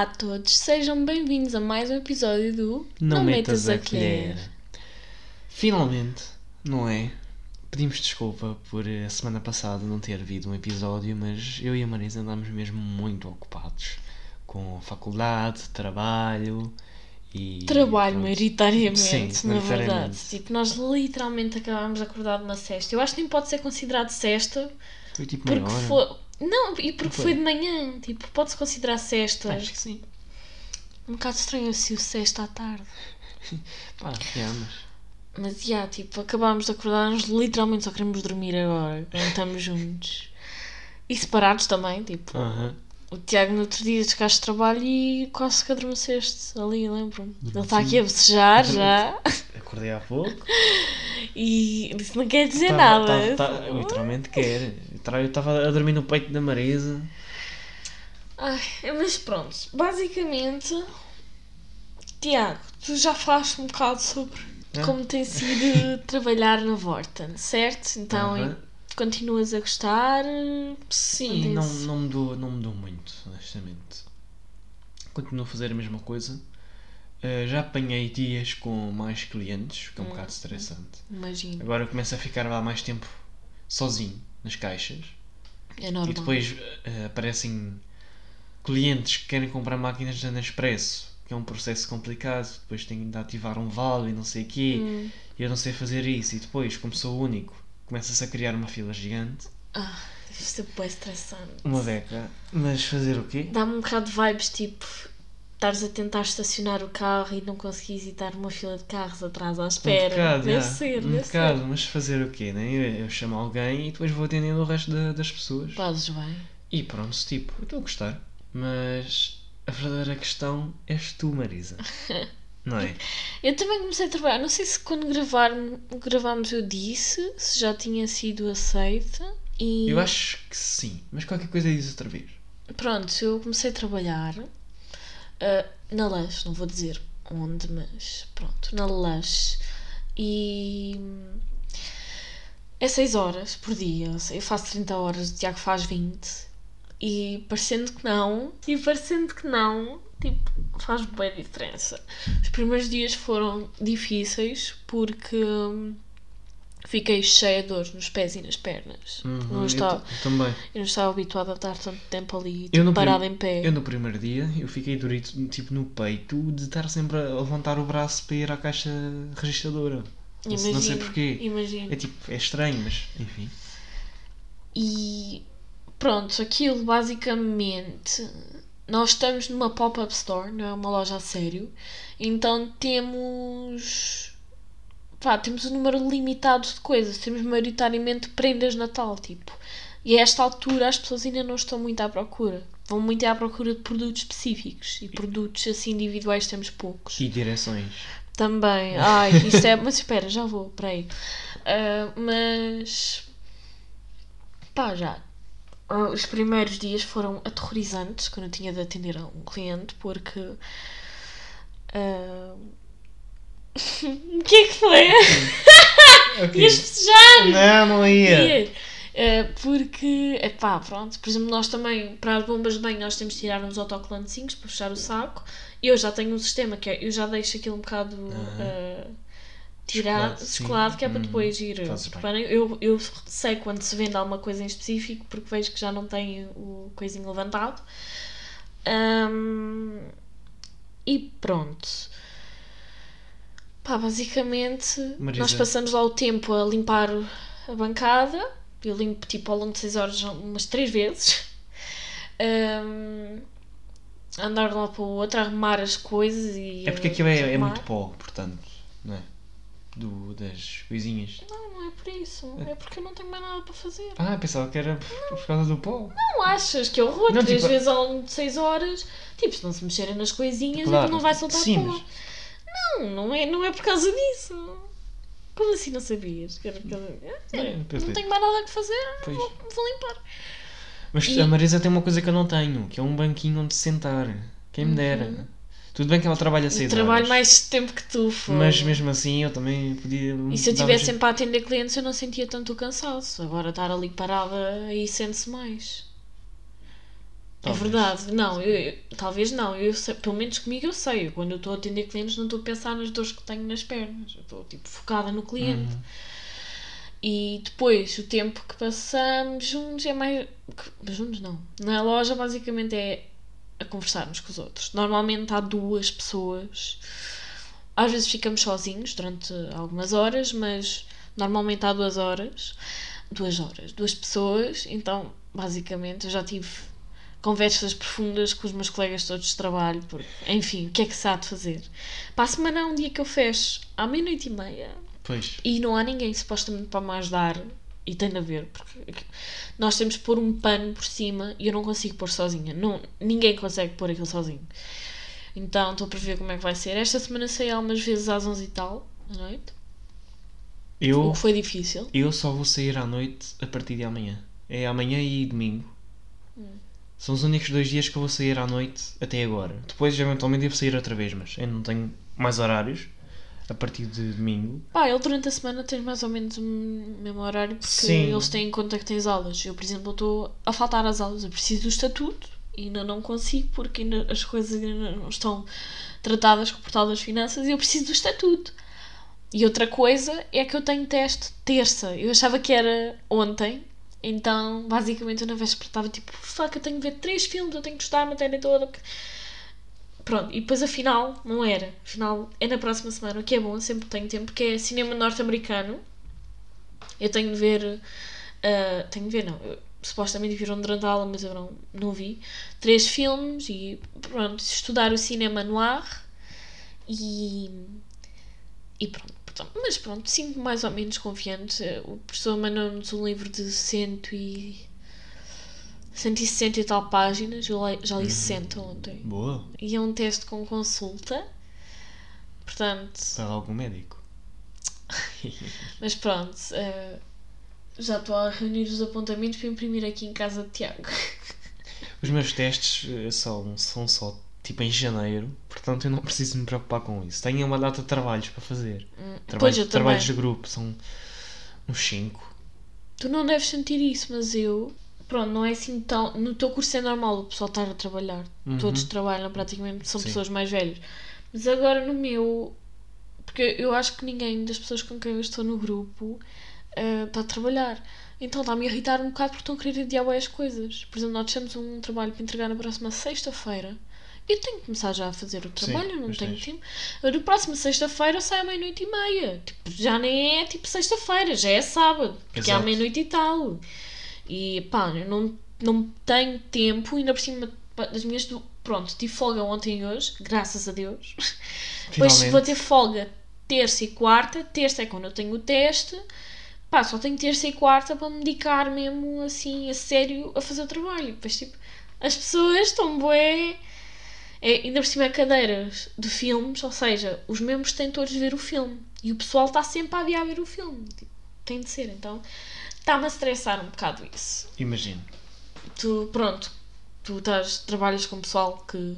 Olá a todos, sejam bem-vindos a mais um episódio do Não, metas a colher. Finalmente, não é? Pedimos desculpa por a semana passada não ter havido um episódio, mas eu e a Marisa andámos mesmo muito ocupados com faculdade, trabalho e. Trabalho pronto. maioritariamente, Sim, na maioritariamente. verdade. Tipo, nós literalmente acabámos de acordar de uma cesta. Eu acho que nem pode ser considerado cesta, Foi tipo meia hora. foi. Não, e porque Foi. foi de manhã. Tipo, pode-se considerar cesta. Acho que sim. Um bocado estranho se o sexta à tarde. Pá, é, mas. Mas, já, tipo, acabámos de acordar, nós literalmente só queremos dormir agora, quando estamos juntos. E separados também, tipo. Aham. O Tiago no outro dia chegaste de trabalho e quase que adormeceste ali, lembro-me. Ele está aqui a bocejar já Acordei há pouco. e isso não quer dizer Tava- nada. tava- tava- literalmente quer. Eu estava a dormir no peito da Marisa. Ai, mas pronto, basicamente, Tiago, tu já falaste um bocado sobre É? como tem sido trabalhar na Vorten, certo? Então Aham. Continuas a gostar? Sim, não, Acontece. não, mudou, não mudou muito, honestamente. Continuo a fazer a mesma coisa. Uh, já apanhei dias com mais clientes, que é um Hum. bocado estressante. Imagino, Agora começo a ficar lá mais tempo sozinho nas caixas. é normal. E depois uh, aparecem clientes que querem comprar máquinas da Nespresso, que é um processo complicado. Depois tenho de ativar um vale e não sei o quê. Hum, E eu não sei fazer isso. E depois, como sou o único, começa-se a criar uma fila gigante. ah, deve ser bem estressante. Uma beca. Mas fazer o quê? Dá-me um bocado de vibes tipo estares a tentar estacionar o carro e não conseguires e estar numa fila de carros atrás à Um espera. bocado, deve já. ser, um deve bocado, mas fazer o quê, né? Eu, eu chamo alguém e depois vou atendendo o resto da- das pessoas. ser. Fazes bem. E pronto, tipo, eu estou a gostar. Mas a verdadeira questão és tu, Marisa. Não é? Eu também comecei a trabalhar, não sei se quando gravar, gravámos eu disse, se já tinha sido aceita. E Eu acho que sim, mas qualquer coisa diz outra vez. pronto, eu comecei a trabalhar ah, na Lush, não vou dizer onde, mas pronto, na Lush. E é 6 horas por dia, eu faço 30 horas, o Tiago faz 20. E parecendo que não, e parecendo que não, tipo, faz bem diferença. Os primeiros dias foram difíceis porque hum, fiquei cheia de dores nos pés e nas pernas. Uhum, não eu estava, t- também. eu não estava habituada a estar tanto tempo ali, Eu tipo, parada em pé. Eu no primeiro dia, eu fiquei durito, tipo, no peito de estar sempre a levantar o braço para ir à caixa registradora. Não sei- não sei Imagino, porquê. Imagino. É tipo, é estranho, mas enfim. E pronto, aquilo basicamente. Nós estamos numa pop-up store, não é uma loja a sério. Então temos. Pá, temos um número limitado de coisas. Temos maioritariamente prendas de Natal, tipo. E a esta altura as pessoas ainda não estão muito à procura. Vão muito à procura de produtos específicos. E produtos assim individuais temos poucos. E direções. Também. Ai, isto é. Mas espera, já vou, peraí. Ah, mas. Pá, já. Ah, os primeiros dias foram aterrorizantes quando eu tinha de atender a um cliente porque. ah, O que é que foi? Ias festejar! Não, não ia. Ia. Eh, porque, é pá, pronto, por exemplo, nós também, para as bombas de banho, nós temos de tirar uns autocolantezinhos para fechar o saco. Eu já tenho um sistema que é, eu já deixo aquilo um bocado Ah. eh, tirado, Descolado, que é para Hum, depois ir. reparem, Eu, eu sei quando se vende alguma coisa em específico, porque vejo que já não tem o coisinho levantado. Ahm, e pronto. Pá, basicamente, Marisa. nós passamos lá o tempo a limpar a bancada. Eu limpo tipo ao longo de 6 horas umas 3 vezes. Ahm, andar de um lado para o outro, arrumar as coisas e. É porque aquilo é, é muito pó, portanto, não é? Do, das coisinhas. Não, não é por isso. É porque eu não tenho mais nada para fazer. Ah, pensava que era por, por causa do pó. Não achas que rolo Não, três tipo- vezes ao longo de 6 horas? Tipo, se não se mexerem nas coisinhas, Claro. aquilo não vai soltar Sim, pó. mas- Não, não é, não é por causa disso. Como assim não sabias? Que era por causa... Não, eu não pensei. tenho mais nada que fazer, Pois. vou, vou limpar. Mas E- a Marisa tem uma coisa que eu não tenho, que é um banquinho onde sentar. Quem me dera. Tudo bem que ela trabalha Eu seis Uhum. trabalho horas. mais tempo que tu, fogo. Mas mesmo assim eu também podia. E se eu estivesse sempre a atender clientes, eu não sentia tanto o cansaço. Agora estar ali parada, aí sente-se mais. Talvez. É verdade. Não, eu, eu- talvez não. Eu sei- pelo menos comigo eu sei. Eu, Quando eu estou a atender clientes, não estou a pensar nas dores que tenho nas pernas. Eu estou tipo focada no cliente. Uhum. E depois, o tempo que passamos juntos é mais. Juntos não. Na loja, basicamente, é a conversarmos com os outros. Normalmente há duas pessoas. Às vezes ficamos sozinhos durante algumas horas, mas normalmente há duas horas. Duas horas, duas pessoas. Então, basicamente, eu já tive conversas profundas com os meus colegas todos de trabalho. Porque, enfim, o que é que se há de fazer? Para a semana há um dia que eu fecho à meia-noite e meia. Pois. E não há ninguém supostamente para me ajudar. E tem de haver, porque nós temos de pôr um pano por cima e eu não consigo pôr sozinha. Não, ninguém consegue pôr aquilo sozinho. Então estou para ver como é que vai ser. Esta semana saí algumas vezes às 11 e tal da noite. O Eu, que foi difícil. eu só vou sair à noite a partir de amanhã. É amanhã e domingo. Hum. São os únicos dois dias que eu vou sair à noite até agora. Depois, eventualmente, devo sair outra vez, mas ainda não tenho mais horários a partir de domingo. Pá, ele durante a semana tem mais ou menos o mesmo horário porque Sim. eles têm em conta que tens aulas. Eu, por exemplo, estou a faltar às aulas. Eu preciso do estatuto e ainda não consigo porque ainda as coisas ainda não estão tratadas com o portal das finanças e eu preciso do estatuto. E outra coisa é que eu tenho teste terça. Eu achava que era ontem. Então, basicamente, eu na véspera estava tipo, fuck, eu tenho de ver três filmes, eu tenho que estudar a matéria toda. porque- Pronto, e depois afinal, não era. Afinal, é na próxima semana, o que é bom, sempre tenho tempo, porque é cinema norte-americano. Eu tenho de ver. ah, tenho de ver, não. Eu, supostamente viram durante a aula, mas eu não, não vi. Três filmes e pronto, estudar o cinema noir e. E pronto. portanto, Mas pronto, sinto-me mais ou menos confiante. O professor mandou-nos um livro de cento e. 160 e tal páginas, eu já li 60 ontem. Boa. E é um teste com consulta. Portanto, Para algum médico. mas pronto, eh, já estou a reunir os apontamentos para imprimir aqui em casa de Tiago. Os meus testes eh, são, são só tipo em janeiro, portanto eu não preciso me preocupar com isso. Tenho uma data de trabalhos para fazer. pois Trabalhos, eu trabalhos de grupo, são uns 5. Tu não deves sentir isso, mas eu. Pronto, não é assim tão. No teu curso é normal o pessoal estar a trabalhar. Uhum. Todos trabalham praticamente, são Sim. pessoas mais velhas. Mas agora no meu. Porque eu acho que ninguém das pessoas com quem eu estou no grupo eh, está a trabalhar. Então está-me a irritar um bocado porque estão a querer adiar as coisas. Por exemplo, nós temos um trabalho para entregar na próxima sexta-feira. Eu tenho que começar já a fazer o Sim, trabalho, eu não tenho tens. tempo. Na próxima sexta-feira eu saio à meia-noite e meia. Tipo, já nem é tipo sexta-feira, já é sábado. Porque é à Exato. meia-noite e tal. E pá, eu não, não tenho tempo, ainda por cima das minhas. Du... Pronto, tive folga ontem e hoje, graças a Deus. Depois Finalmente. vou ter folga terça e quarta. Terça é quando eu tenho o teste. Pá, só tenho terça e quarta para me dedicar mesmo assim, a sério, a fazer o trabalho. Depois, tipo, as pessoas estão bué. É, ainda por cima é cadeiras de filmes, ou seja, os membros têm todos de ver o filme. E o pessoal está sempre a adiar ver o filme. Tipo, tem de ser. Então, está-me a estressar um bocado isso. Imagino. Tu, pronto, tu estás, trabalhas com pessoal que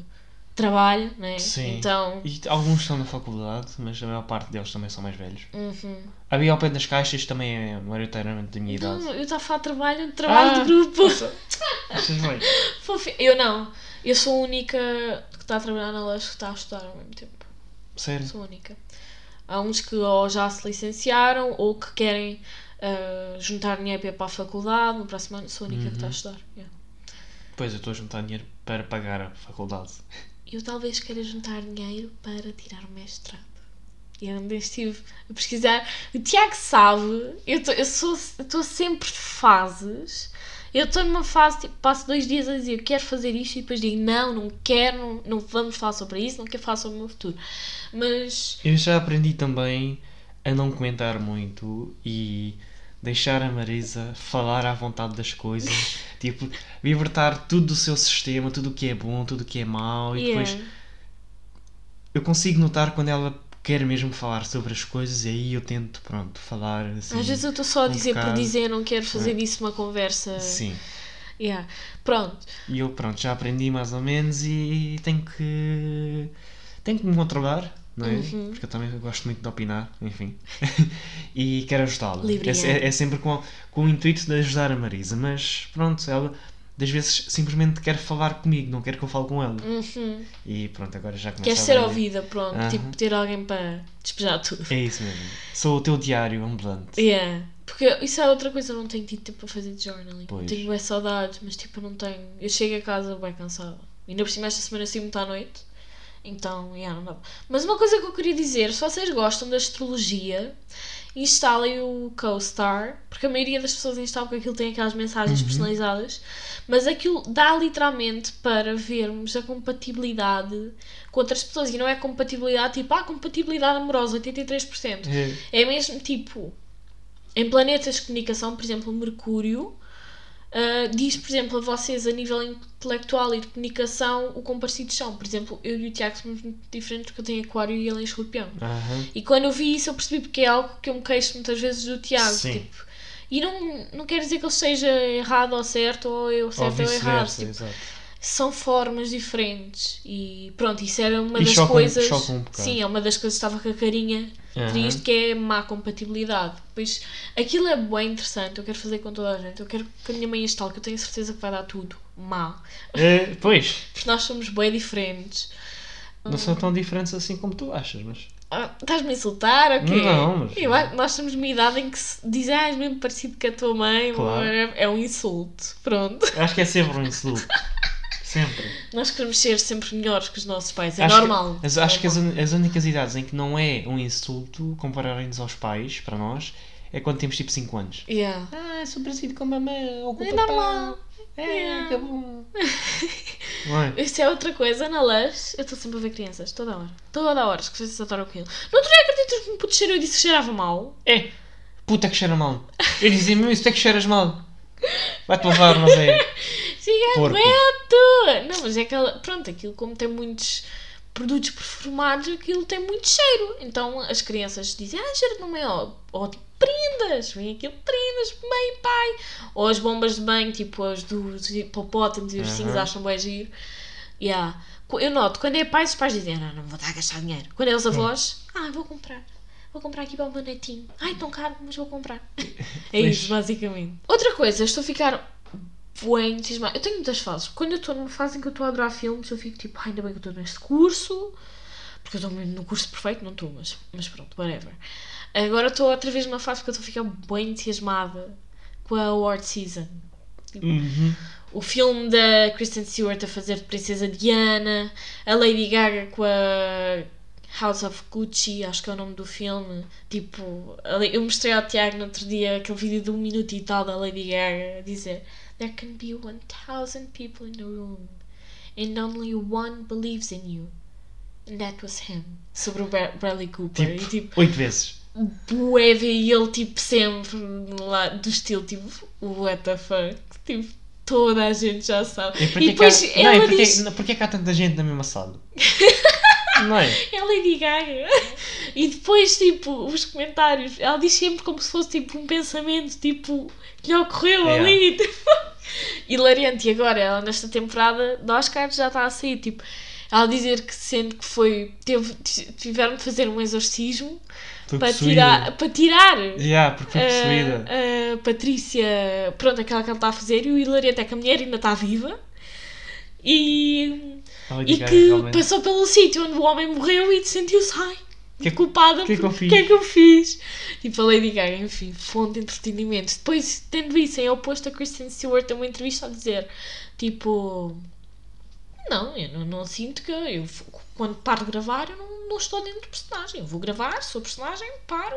trabalha, né? Sim. Então, E alguns estão na faculdade, mas a maior parte deles também são mais velhos. uhum. Havia ao pé das caixas também é maioritariamente da minha idade. Não, eu estava a trabalho, de trabalho Ah, de grupo. Achas bem? Eu não. Eu sou a única que está a trabalhar na loja que está a estudar ao mesmo tempo. Sério? Sou a única. Há uns que ou já se licenciaram ou que querem juntar dinheiro para ir para a faculdade. No próximo ano sou a única que está a Uhum. estudar. yeah. Pois eu estou a juntar dinheiro para pagar a faculdade. Eu talvez queira juntar dinheiro para tirar o mestrado. E ainda estive a pesquisar. O Tiago sabe, eu tô- eu sou- estou sempre de fases. Eu estou numa fase, tipo, passo dois dias a dizer eu quero fazer isto e depois digo não, não quero, não, não vamos falar sobre isso, não quero falar sobre o meu futuro. Mas Eu já aprendi também a não comentar muito e deixar a Marisa falar à vontade das coisas. tipo, libertar tudo do seu sistema, tudo o que é bom, tudo o que é mau. E depois yeah, eu consigo notar quando ela quer mesmo falar sobre as coisas e aí eu tento, pronto, falar assim. às vezes eu estou só a um dizer por bocado. dizer, não quero fazer disso uma conversa. Sim. Yeah. Pronto, E eu, pronto, já aprendi mais ou menos e tenho que. tenho que me controlar, não é? Uhum. Porque eu também gosto muito de opinar, enfim. e quero ajudá-la. É, é. sempre com, com o intuito de ajudar a Marisa, mas pronto, ela das vezes simplesmente quer falar comigo, não quer que eu fale com ela. Uhum. E pronto, agora já começa Quer a ser ouvida, pronto. Aham. Tipo, ter alguém para despejar tudo. É isso mesmo. Sou o teu diário ambulante. Yeah. Porque isso é outra coisa, eu não tenho tido tempo para fazer journaling. Pois. Tenho bem saudades, mas tipo, eu não tenho. Eu chego a casa bem cansada. Ainda por cima esta semana saí muito à noite. Então, yeah, não dá. Mas uma coisa que eu queria dizer, se vocês gostam da astrologia, instalem o CoStar, porque a maioria das pessoas instalam porque aquilo tem aquelas mensagens Uhum. personalizadas, mas aquilo dá literalmente para vermos a compatibilidade com outras pessoas. E não é compatibilidade tipo, ah, compatibilidade amorosa, 83%. É, É mesmo tipo, em planetas de comunicação, por exemplo, Mercúrio, ah, diz, por exemplo, a vocês a nível intelectual e de comunicação o quão parecidos são. Por exemplo, eu e o Tiago somos muito diferentes porque eu tenho Aquário e ele é Escorpião. aham. E quando eu vi isso, eu percebi porque é algo que eu me queixo muitas vezes do Tiago. Tipo, e não, não quer dizer que ele seja errado ou certo, ou eu Ou certo ou errado. vice-versa, Tipo. São formas diferentes. E pronto, isso era uma E das chocam- coisas. chocam um sim, é uma das coisas que estava com a carinha Aham. triste, que é má compatibilidade. Pois aquilo é bem interessante, eu quero fazer com toda a gente. Eu quero que a minha mãe instale, que eu tenho certeza que vai dar tudo má. É, pois, Porque nós somos bem diferentes. não são tão diferentes assim como tu achas, mas. Ah, Estás-me a insultar? Ok. Não, mas- Eu nós temos uma idade em que se dizem, ah, és mesmo parecido com a tua mãe, Claro. é, é um insulto. Pronto. Acho que é sempre um insulto. Sempre. Nós queremos ser sempre melhores que os nossos pais, é acho normal. Que, as- acho que as, as únicas idades em que não é um insulto compararem-nos aos pais, para nós, é quando temos tipo 5 anos. Yeah. Ah, sou parecido com a mamãe ou com o É papai. normal. É, Yeah. que bom. Não é? Isso é outra coisa, na LAS, eu estou sempre a ver crianças, toda hora. Toda hora, que vocês adoram aquilo. No outro dia acreditas que me puto cheirou e disse que cheirava mal? É, puta que cheira mal. Eu dizia mesmo isso, tu é que cheiras mal. Vai-te levar, mas é. Porco. Cigarreto! Não, mas é aquela. Pronto, aquilo como tem muitos produtos perfumados, aquilo tem muito cheiro. Então as crianças dizem, ah, cheiro de mamãe, ou, ou tipo, prendas, vem aquilo, prendas, mãe, pai. Ou as bombas de banho, tipo as dos hipopótamos e os ursinhos acham bem giro. Yeah. Eu noto, quando é pai, os pais dizem, não, não vou dar a gastar dinheiro. Quando é os avós, ah, vou comprar. Vou comprar aqui para o meu netinho. Ai, tão caro, mas vou comprar. É isso, basicamente. Outra coisa, estou a ficar bem entusiasmada. Eu tenho muitas fases. Quando eu estou numa fase em que eu estou a adorar filmes, eu fico tipo, "Ai, ainda bem que eu estou neste curso. Porque eu estou no curso perfeito, não estou, mas, mas pronto, whatever. Agora estou outra vez numa fase que eu estou a ficar bem entusiasmada com a award season. Uhum. O filme da Kristen Stewart a fazer de Princesa Diana, a Lady Gaga com a House of Gucci, acho que é o nome do filme. Tipo, eu mostrei ao Tiago no outro dia aquele vídeo de um minuto e tal da Lady Gaga a dizer There can be 1000 people in the room and only one believes in you. And that was him. Sobre o Bra- Bradley Cooper. e Tipo, tipo, oito vezes. bué ver ele tipo sempre lá do estilo tipo what the fuck tipo toda a gente já sabe E e, depois que há, não, e ela diz não, porquê que há tanta gente na mesma sala? não é? é Lady Gaga e depois tipo os comentários ela diz sempre como se fosse tipo um pensamento tipo que lhe ocorreu Yeah. ali tipo, hilariante e agora ela nesta temporada de Oscar já está a sair tipo ela dizer que sendo que foi teve, tiveram de fazer um exorcismo para tirar para tirar Yeah, porque possuída. a, a Patrícia, pronto, aquela que ela está a fazer, e o hilariante é que a mulher ainda está viva e, e Gaga, que realmente. passou pelo sítio onde o homem morreu e sentiu-se, ai, Que- culpada que é que por eu fiz? que é que eu fiz. Tipo, a Lady Gaga, enfim, fonte de entretenimento. Depois, tendo isso em oposto a Kristen Stewart, tem uma entrevista a dizer, tipo, não, eu não, não sinto que eu, quando paro de gravar, eu não, não estou dentro do personagem. Eu vou gravar, sou personagem, paro,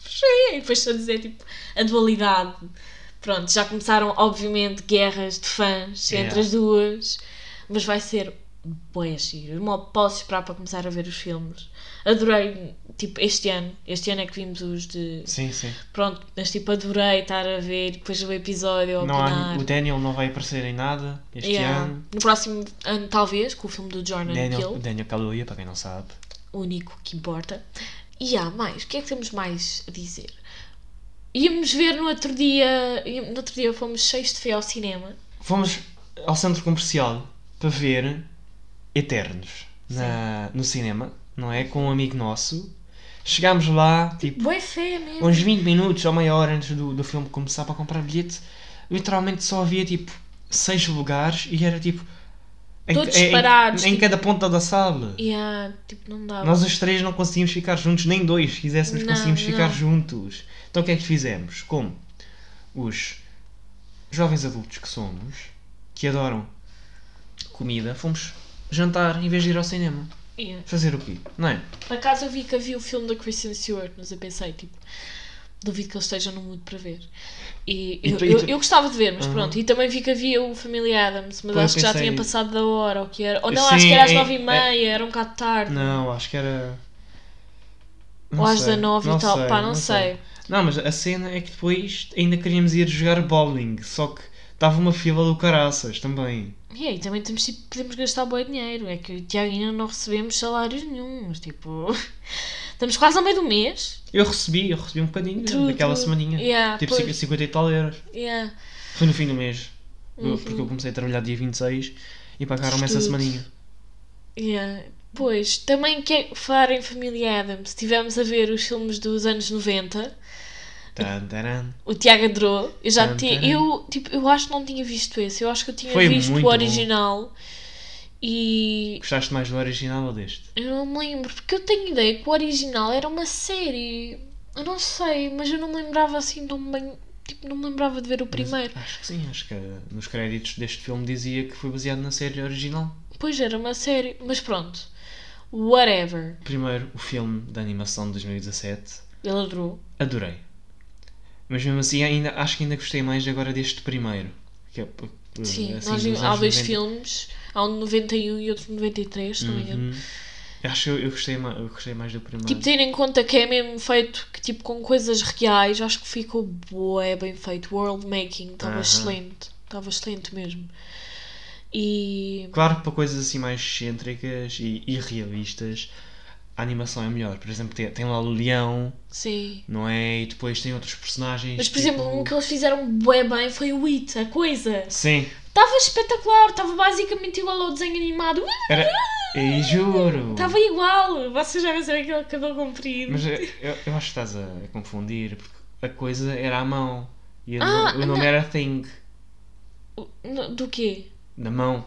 fechei. E depois estou a dizer, tipo, a dualidade. Pronto, já começaram, obviamente, guerras de fãs Yeah. entre as duas, mas vai ser bué giro. Eu mal posso esperar para começar a ver os filmes. Adorei, tipo, este ano. Este ano é que vimos os de. Sim, sim. Pronto, mas tipo, adorei estar a ver depois o episódio, Não há, o Daniel não vai aparecer em nada este Yeah. ano. No próximo ano, talvez, com o filme do Jordan Daniel, Peele, Daniel Kaluuya, para quem não sabe. o único que importa. E há mais, o que é que temos mais a dizer? Íamos ver no outro dia, no outro dia fomos cheios de fé ao cinema. Fomos ao centro comercial para ver Eternos na, no cinema, não é? Com um amigo nosso. Chegámos lá, tipo, Boa fé mesmo. uns 20 minutos ou meia hora antes do, do filme começar para comprar bilhete. Literalmente só havia tipo seis lugares e era tipo. Em, Todos em- separados, Em, tipo- cada ponta da sala. Yeah, tipo, não dava. Nós os três não conseguimos ficar juntos, nem dois, se quiséssemos Não, conseguimos ficar não. juntos. Então o que é que fizemos? Como os jovens adultos que somos, que adoram comida, fomos jantar em vez de ir ao cinema. Yeah. Fazer o quê? Não é? Por acaso eu vi que havia o filme da Kristen Stewart, mas eu pensei, tipo, duvido que ele esteja no mood para ver. E, E eu, tu- eu, eu gostava de ver, mas pronto. E também vi que havia o Família Adams, mas Pois, acho que já tinha passado da hora, ou que era. Ou não, Sim, acho que era às é- nove e é- meia, era um bocado tarde. Não, acho que era. ou às sei, 19 e tal, pá, não, sei. Não, mas a cena é que depois ainda queríamos ir jogar bowling, só que estava uma fila do caraças também. E aí também temos, tipo, podemos gastar bom dinheiro. É que o Tiago ainda não recebemos salários nenhum, mas tipo. Estamos quase ao meio do mês. Eu recebi, eu recebi um bocadinho daquela semaninha. Yeah, tipo pois. 50 e tal euros. Yeah. Foi no fim do mês. Uhum. Porque eu comecei a trabalhar dia 26 e pagaram-me essa semaninha. Yeah. Pois, também quer falar em Família Adams. Estivemos a ver os filmes dos anos 90. O Tiago adorou. Eu já tinha. Eu, tipo, eu acho que não tinha visto esse. Eu acho que eu tinha Foi visto o bom. original. E Gostaste mais do original ou deste? eu não me lembro. Porque eu tenho ideia que o original era uma série. Eu não sei, mas eu não me lembrava assim tão bem. Tipo, não me lembrava de ver o Mas primeiro. acho que sim, acho que nos créditos deste filme dizia que foi baseado na série original. Pois era uma série. Mas pronto. Whatever. Primeiro, o filme da animação de 2017. Ele adorou. Adorei. Mas mesmo assim, ainda, acho que ainda gostei mais agora deste primeiro. Que é, Sim, assim, nós há dois 90. filmes. Há um de 91 e outro de 93, se não me engano. Uhum. Acho que eu, eu, gostei, ma- eu gostei mais do primeiro. Tipo, tendo em conta que é mesmo feito que, tipo, com coisas reais, acho que ficou bué bem feito. World making, estava excelente. Estava excelente mesmo. E. Claro que para coisas assim mais excêntricas e irrealistas, a animação é melhor. Por exemplo, tem, tem lá o leão, Sim. não é? E depois tem outros personagens. Mas, por tipo- exemplo, um que eles fizeram bué bem foi o It, a coisa. Sim, Estava espetacular, estava basicamente igual ao desenho animado. era. E juro! Estava igual. Vocês já viram aquele cabelo comprido. Mas eu, eu eu acho que estás a, a confundir, porque a coisa era à mão. E o, Ah, o nome não. era Thing, Do quê? da mão.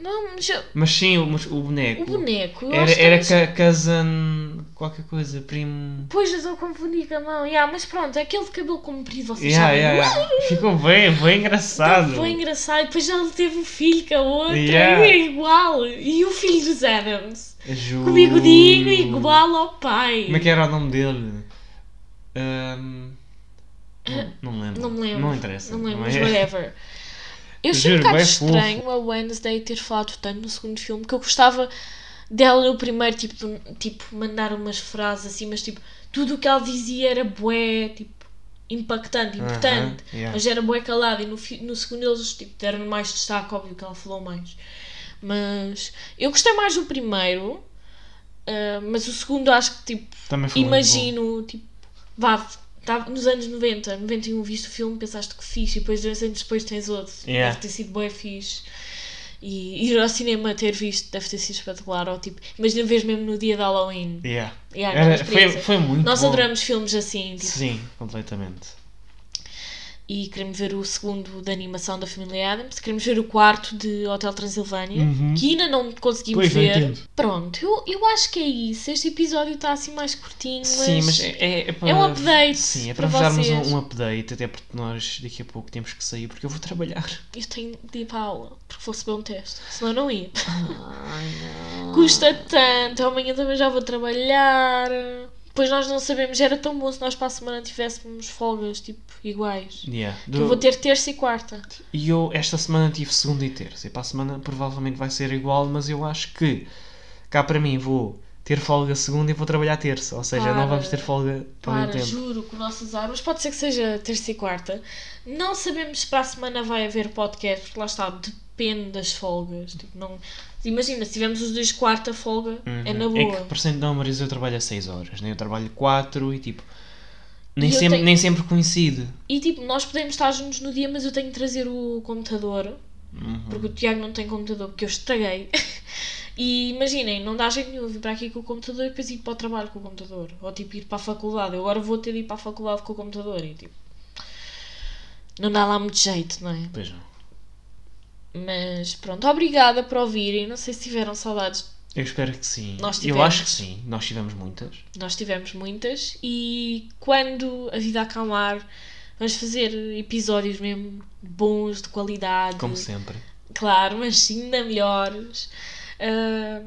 Não, mas eu- Mas sim, o, mas o boneco. o boneco. eu Era, acho que era eles- ca- cousin. qualquer coisa, primo. Pois eu estou a confundir com a mão. Yeah, mas pronto, é aquele de cabelo comprido, vocês Yeah, sabem. yeah, yeah. Ficou bem, bem engraçado. Foi engraçado. Depois já ele teve um filho com a outra. Yeah. É igual. E o filho dos Adams. Juro. Com o bigodinho igual ao pai. Como é que era o nome dele? Ahm, não, não me lembro. Não me lembro. Não interessa. Não me lembro, é? mas whatever. Eu achei um bocado estranho a Wednesday ter falado tanto no segundo filme que eu gostava dela no primeiro, tipo, tipo, mandar umas frases assim, mas tipo, tudo o que ela dizia era bué, tipo, impactante, importante. yeah. Mas era bué calado e no, no segundo eles tipo, deram mais destaque, óbvio que ela falou mais. Mas eu gostei mais do primeiro, ah, mas o segundo acho que tipo, imagino, tipo, vá, tá, nos anos 90, 91 viste o filme, pensaste que fixe e depois dois anos depois tens outro. Yeah. Deve ter sido bué fixe. E ir ao cinema ter visto deve ter sido espetacular. Ou tipo, imagina ver mesmo no dia de Halloween. Yeah. Yeah, Era- foi, foi muito Nós bom. adoramos filmes assim, tipo, Sim, completamente. E queremos ver o segundo da animação da família Adams, queremos ver o quarto de Hotel Transilvânia, Uhum. que ainda não conseguimos Pois, não ver. entendo. Pronto, eu, eu acho que é isso. Este episódio está assim mais curtinho, mas, Sim, mas é, é, para, é um update Sim, é para para, vos darmos um, um update, até porque nós daqui a pouco temos que sair, porque eu vou trabalhar. eu tenho de ir para a aula, porque receber um teste, senão eu não ia. Custa tanto, amanhã também já vou trabalhar. Depois nós não sabemos, era tão bom se nós para a semana tivéssemos folgas, tipo, iguais. Yeah. Que Do- Eu vou ter terça e quarta. E eu esta semana tive segunda e terça. E para a semana provavelmente vai ser igual, mas eu acho que cá para mim vou ter folga segunda e vou trabalhar terça. Ou seja, Para. não vamos ter folga mesmo Para, tempo. juro que o nosso azar, mas pode ser que seja terça e quarta. Não sabemos se para a semana vai haver podcast, porque lá está, depende das folgas. Tipo, não... Imagina, se tivermos os dois quarta folga, é na Uhum. boa. É que, por cento não, Marisa, eu trabalho a 6 horas, né? Eu trabalho 4 e tipo. Nem, E sempre, tenho- nem sempre coincide. E tipo, nós podemos estar juntos no dia, mas eu tenho que trazer o computador, Uhum. porque o Tiago não tem computador, porque eu estraguei. E imaginem, não dá jeito nenhum eu vir para aqui com o computador e depois ir para o trabalho com o computador. Ou tipo ir para a faculdade. Eu agora vou ter de ir para a faculdade com o computador e tipo. Não dá lá muito jeito, não é? Pois não. Mas pronto, obrigada por ouvirem. Não sei se tiveram saudades. Eu espero que sim. Nós Eu tivemos. acho que sim. Nós tivemos muitas. Nós tivemos muitas. E quando a vida acalmar, vamos fazer episódios mesmo bons, de qualidade. Como sempre. Claro, mas sim, ainda melhores. Ah,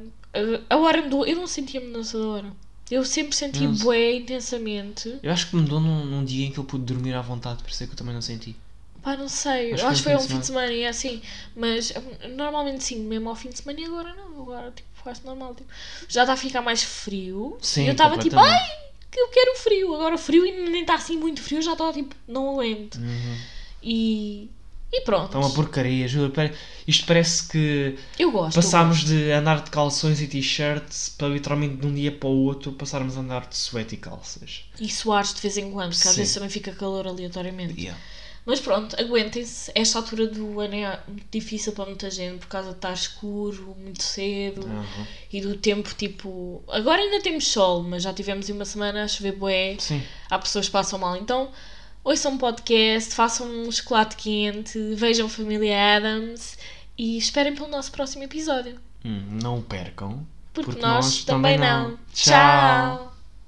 a hora mudou. Eu não sentia mudança da hora. Eu sempre senti bué intensamente. Eu acho que mudou num, num dia em que eu pude dormir à vontade, por isso é que eu também não senti. Pá, não sei. Acho Acho, que foi um fim de semana e é assim. Mas normalmente sim, mesmo ao fim de semana e agora não. Agora tipo, faz normal. Tipo, já está a ficar mais frio. Sim, E eu estava tipo, ai, que eu quero frio. Agora frio ainda nem está assim muito frio, já está tipo, não aguento. Uhum. E, e pronto. Está uma porcaria, juro. Pare- Isto parece que Eu gosto. eu passámos de andar de calções e t-shirts para literalmente de um dia para o outro passarmos a andar de suéte e calças. gosto. E suares de vez em quando, porque às vezes também fica calor aleatoriamente. Yeah. Mas pronto, aguentem-se. Esta altura do ano é muito difícil para muita gente por causa de estar escuro muito cedo Uhum. e do tempo tipo. Agora ainda temos sol, mas já tivemos uma semana a chover bué. Sim. Há pessoas que passam mal. Então, ouçam um podcast, façam um chocolate quente, vejam Família Adams e esperem pelo nosso próximo episódio. Hum, não percam. Porque, Porque nós, nós também também não. não. Tchau.